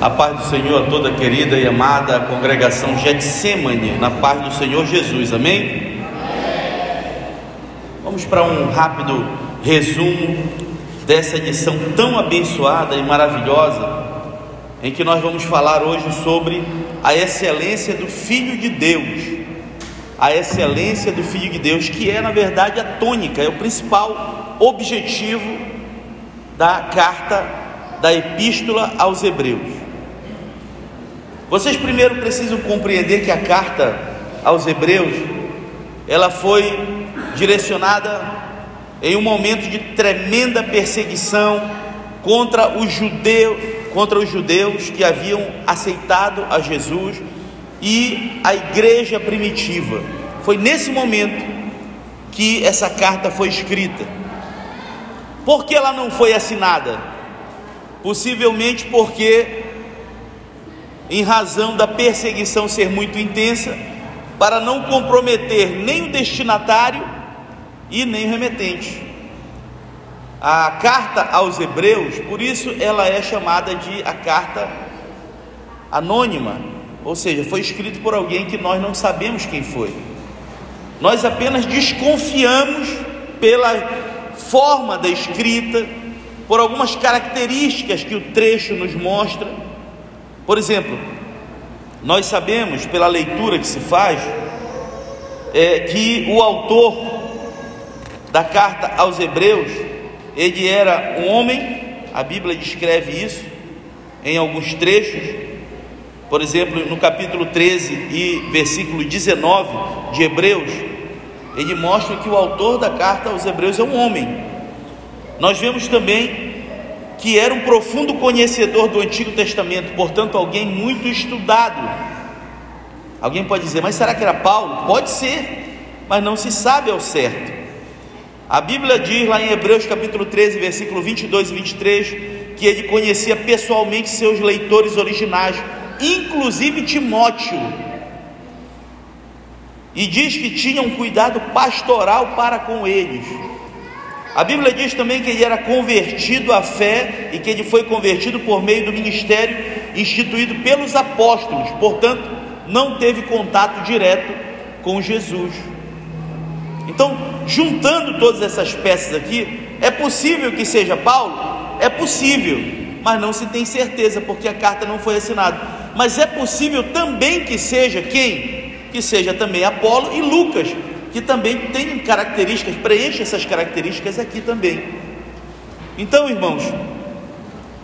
A paz do Senhor a toda querida e amada congregação Getsemane, na paz do Senhor Jesus, amém? Vamos para um rápido resumo dessa edição tão abençoada e maravilhosa, em que nós vamos falar hoje sobre a excelência do Filho de Deus. A excelência do Filho de Deus, que é na verdade a tônica, é o principal objetivo da carta, da epístola aos Hebreus. Vocês primeiro precisam compreender que a carta aos Hebreus, ela foi direcionada em um momento de tremenda perseguição contra os judeus, contra os judeus que haviam aceitado a Jesus e a igreja primitiva. Foi nesse momento que essa carta foi escrita. Por que ela não foi assinada? Possivelmente porque em razão da perseguição ser muito intensa, para não comprometer nem o destinatário e nem o remetente. A carta aos Hebreus, por isso ela é chamada de a carta anônima, ou seja, foi escrito por alguém que nós não sabemos quem foi. Nós apenas desconfiamos pela forma da escrita, por algumas características que o trecho nos mostra por exemplo, nós sabemos pela leitura que se faz é, que o autor da carta aos Hebreus ele era um homem, a Bíblia descreve isso em alguns trechos, por exemplo, no capítulo 13 e versículo 19 de Hebreus, ele mostra que o autor da carta aos Hebreus é um homem. Nós vemos também que era um profundo conhecedor do Antigo Testamento, portanto, alguém muito estudado. Alguém pode dizer, mas será que era Paulo? Pode ser, mas não se sabe ao certo. A Bíblia diz lá em Hebreus capítulo 13, versículo 22 e 23, que ele conhecia pessoalmente seus leitores originais, inclusive Timóteo. E diz que tinha um cuidado pastoral para com eles. A Bíblia diz também que ele era convertido à fé e que ele foi convertido por meio do ministério instituído pelos apóstolos, portanto, não teve contato direto com Jesus. Então, juntando todas essas peças aqui, é possível que seja Paulo? É possível, mas não se tem certeza, porque a carta não foi assinada. Mas é possível também que seja quem? Que seja também Apolo e Lucas, que também tem características, preenche essas características aqui também. Então, irmãos,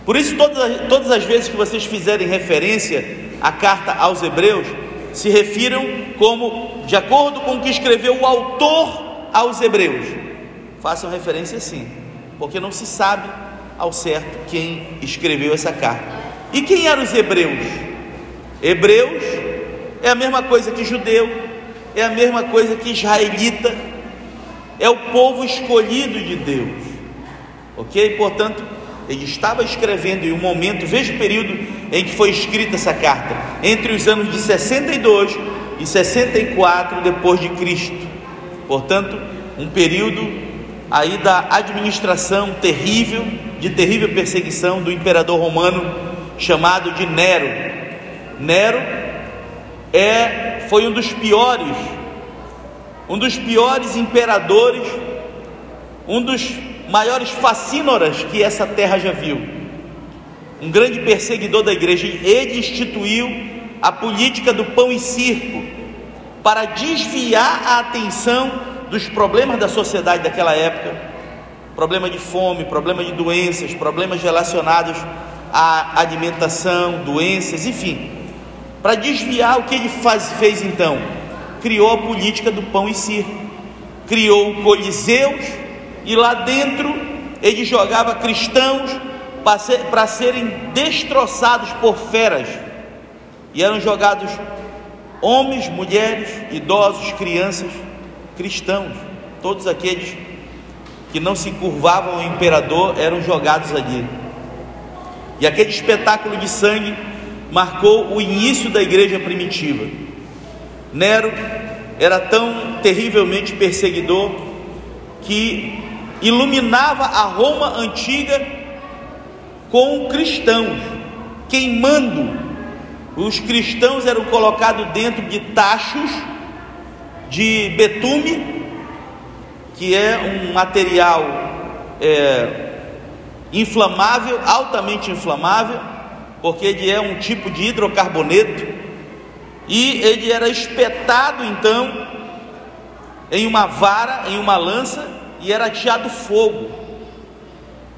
por isso todas, todas as vezes que vocês fizerem referência à carta aos Hebreus, se refiram como de acordo com o que escreveu o autor aos Hebreus. Façam referência sim, porque não se sabe ao certo quem escreveu essa carta. E quem eram os hebreus? Hebreus é a mesma coisa que judeu, é a mesma coisa que israelita, é o povo escolhido de Deus, ok? Portanto, ele estava escrevendo em um momento, veja o período em que foi escrita essa carta, entre os anos de 62 e 64 depois de Cristo. Portanto, um período aí da administração terrível, de terrível perseguição do imperador romano chamado de Nero. Nero é foi um dos piores, um dos piores imperadores, um dos maiores facínoras que essa terra já viu. Um grande perseguidor da igreja, ele instituiu a política do pão e circo para desviar a atenção dos problemas da sociedade daquela época, problema de fome, problema de doenças, problemas relacionados à alimentação, doenças, enfim, para desviar o que ele faz, fez então? Criou a política do pão e circo, criou coliseus e lá dentro ele jogava cristãos para serem destroçados por feras. E eram jogados homens, mulheres, idosos, crianças, cristãos, todos aqueles que não se curvavam ao imperador eram jogados ali. E aquele espetáculo de sangue marcou o início da igreja primitiva. Nero era tão terrivelmente perseguidor que iluminava a Roma antiga com cristãos. queimando. Os cristãos eram colocados dentro de tachos de betume, que é um material é, inflamável, altamente inflamável, porque ele é um tipo de hidrocarboneto, e ele era espetado então em uma vara, em uma lança, e era ateado fogo.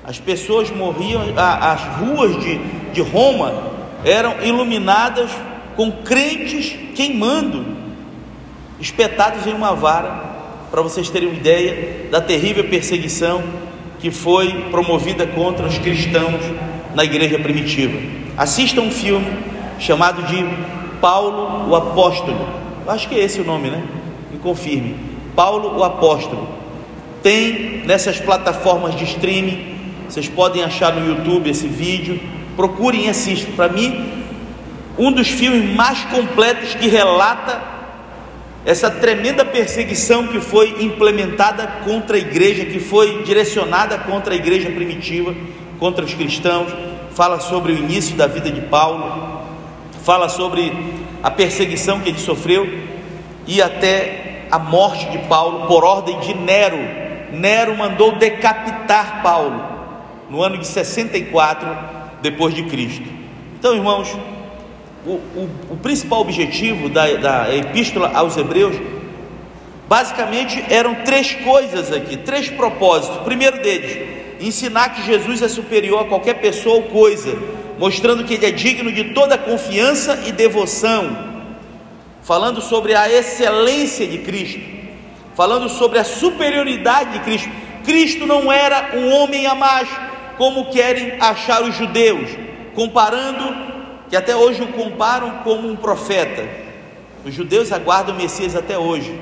As pessoas morriam, as ruas de, de Roma eram iluminadas com crentes queimando, espetados em uma vara, para vocês terem uma ideia da terrível perseguição que foi promovida contra os cristãos na igreja primitiva. Assista um filme chamado de Paulo o Apóstolo. Acho que é esse o nome, né? Me confirme. Paulo o Apóstolo. Tem nessas plataformas de streaming, vocês podem achar no YouTube esse vídeo. Procurem e assistam. Para mim, um dos filmes mais completos que relata essa tremenda perseguição que foi implementada contra a igreja, que foi direcionada contra a igreja primitiva, contra os cristãos, fala sobre o início da vida de Paulo, fala sobre a perseguição que ele sofreu e até a morte de Paulo por ordem de Nero. Nero mandou decapitar Paulo no ano de 64 depois de Cristo. Então, irmãos, o, o, o principal objetivo da, da epístola aos Hebreus, basicamente eram três coisas aqui, três propósitos. O primeiro deles, ensinar que Jesus é superior a qualquer pessoa ou coisa, mostrando que ele é digno de toda confiança e devoção, falando sobre a excelência de Cristo, falando sobre a superioridade de Cristo. Cristo não era um homem a mais, como querem achar os judeus, comparando que até hoje o comparam como um profeta. Os judeus aguardam o Messias até hoje.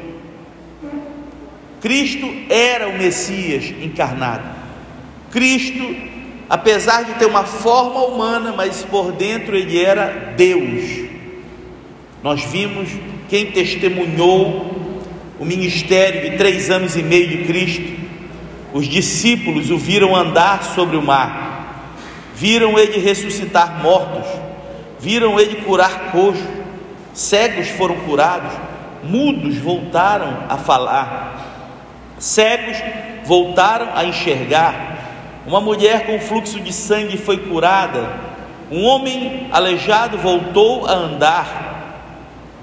Cristo era o Messias encarnado. Cristo, apesar de ter uma forma humana, mas por dentro ele era Deus. Nós vimos quem testemunhou o ministério de três anos e meio de Cristo. Os discípulos o viram andar sobre o mar, viram ele ressuscitar mortos. Viram ele curar coxo, cegos foram curados, mudos voltaram a falar, cegos voltaram a enxergar, uma mulher com fluxo de sangue foi curada, um homem aleijado voltou a andar.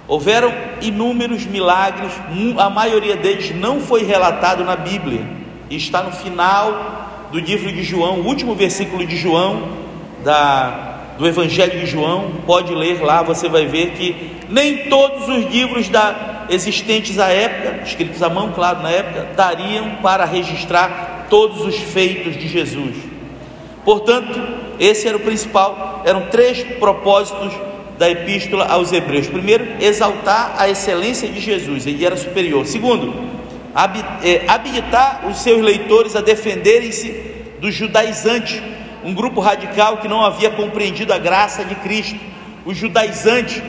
Houveram inúmeros milagres, a maioria deles não foi relatado na Bíblia, e está no final do livro de João, o último versículo de João, da do Evangelho de João, pode ler lá, você vai ver que nem todos os livros da, existentes à época, escritos à mão, claro, na época, dariam para registrar todos os feitos de Jesus. Portanto, esse era o principal, eram três propósitos da epístola aos Hebreus. Primeiro, exaltar a excelência de Jesus, ele era superior. Segundo, é, habilitar os seus leitores a defenderem-se dos judaizantes um grupo radical que não havia compreendido a graça de Cristo. Os judaizantes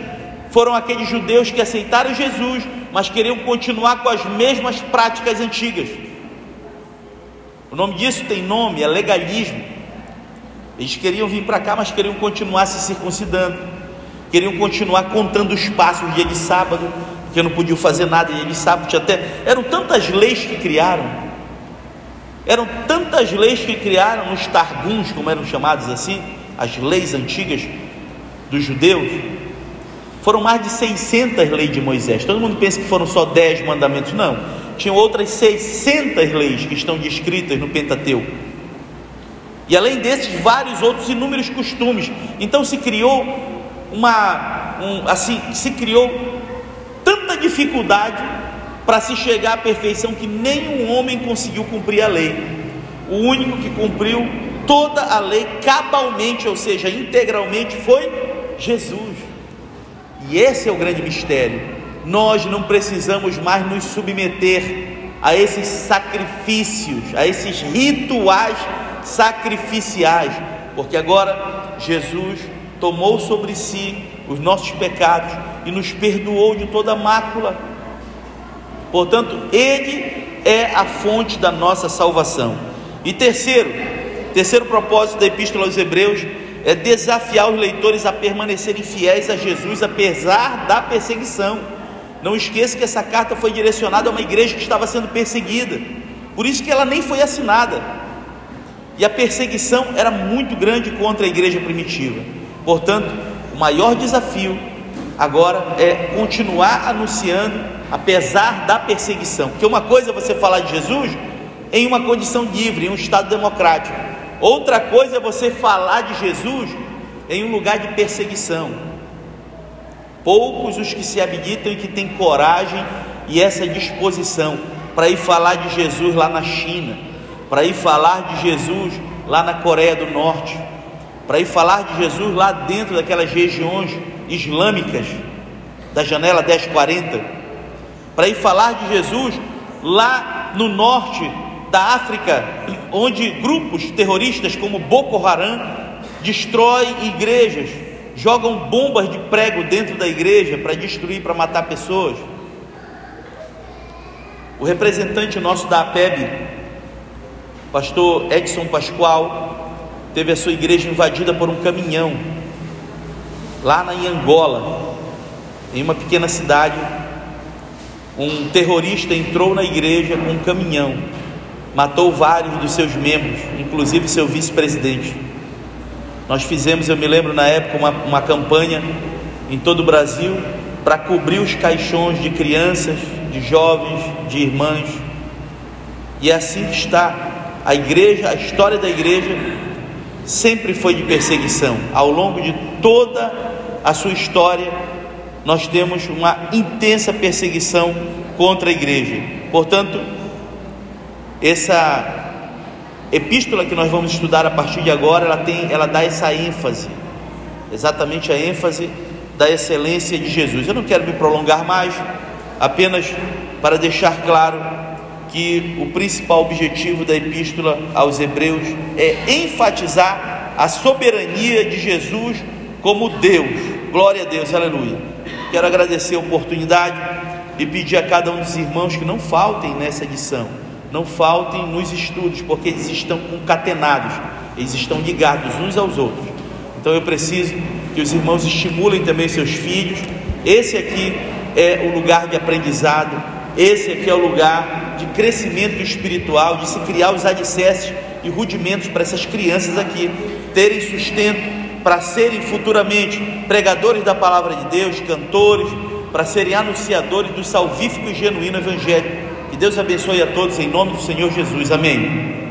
foram aqueles judeus que aceitaram Jesus, mas queriam continuar com as mesmas práticas antigas. O nome disso tem nome, é legalismo. Eles queriam vir para cá, mas queriam continuar se circuncidando, queriam continuar contando os passos dia de sábado, porque não podiam fazer nada dia de sábado. Tinha até eram tantas leis que criaram eram tantas leis que criaram nos Targuns, como eram chamados assim, as leis antigas dos judeus. Foram mais de 600 leis de Moisés. Todo mundo pensa que foram só 10 mandamentos. Não. Tinham outras 600 leis que estão descritas no Pentateuco. E além desses, vários outros inúmeros costumes. Então se criou uma, um, assim, se criou tanta dificuldade para se chegar à perfeição que nenhum homem conseguiu cumprir a lei. O único que cumpriu toda a lei cabalmente, ou seja, integralmente, foi Jesus. E esse é o grande mistério. Nós não precisamos mais nos submeter a esses sacrifícios, a esses rituais sacrificiais, porque agora Jesus tomou sobre si os nossos pecados e nos perdoou de toda mácula Portanto, Ele é a fonte da nossa salvação. E terceiro, Terceiro propósito da Epístola aos Hebreus é desafiar os leitores a permanecerem fiéis a Jesus apesar da perseguição. Não esqueça que essa carta foi direcionada a uma igreja que estava sendo perseguida, por isso que ela nem foi assinada. E a perseguição era muito grande contra a igreja primitiva. Portanto, o maior desafio agora é continuar anunciando, apesar da perseguição. Porque uma coisa é você falar de Jesus em uma condição livre, em um Estado democrático. Outra coisa é você falar de Jesus em um lugar de perseguição. Poucos os que se habilitam e que têm coragem e essa disposição para ir falar de Jesus lá na China, para ir falar de Jesus lá na Coreia do Norte, para ir falar de Jesus lá dentro daquelas regiões islâmicas da janela 1040, para ir falar de Jesus lá no norte da África, onde grupos terroristas como Boko Haram destroem igrejas, jogam bombas de prego dentro da igreja para destruir, para matar pessoas. O representante nosso da APEB, pastor Edson Pascoal, teve a sua igreja invadida por um caminhão, lá na Angola, em uma pequena cidade. Um terrorista entrou na igreja com um caminhão, matou vários dos seus membros, inclusive seu vice-presidente. Nós fizemos, eu me lembro na época, uma, uma campanha em todo o Brasil para cobrir os caixões de crianças, de jovens, de irmãs. E é assim está a igreja, a história da igreja sempre foi de perseguição. Ao longo de toda a sua história, nós temos uma intensa perseguição contra a igreja. Portanto, essa epístola que nós vamos estudar a partir de agora, ela tem, ela dá essa ênfase, exatamente a ênfase da excelência de Jesus. Eu não quero me prolongar mais, apenas para deixar claro que o principal objetivo da epístola aos Hebreus é enfatizar a soberania de Jesus como Deus. Glória a Deus, aleluia. Quero agradecer a oportunidade e pedir a cada um dos irmãos que não faltem nessa edição, não faltem nos estudos, porque eles estão concatenados, eles estão ligados uns aos outros. Então eu preciso que os irmãos estimulem também seus filhos. Esse aqui é o lugar de aprendizado, esse aqui é o lugar de crescimento espiritual, de se criar os alicerces e rudimentos para essas crianças aqui terem sustento para serem futuramente pregadores da palavra de Deus, cantores, para serem anunciadores do salvífico e genuíno evangelho. Que Deus abençoe a todos em nome do Senhor Jesus. Amém.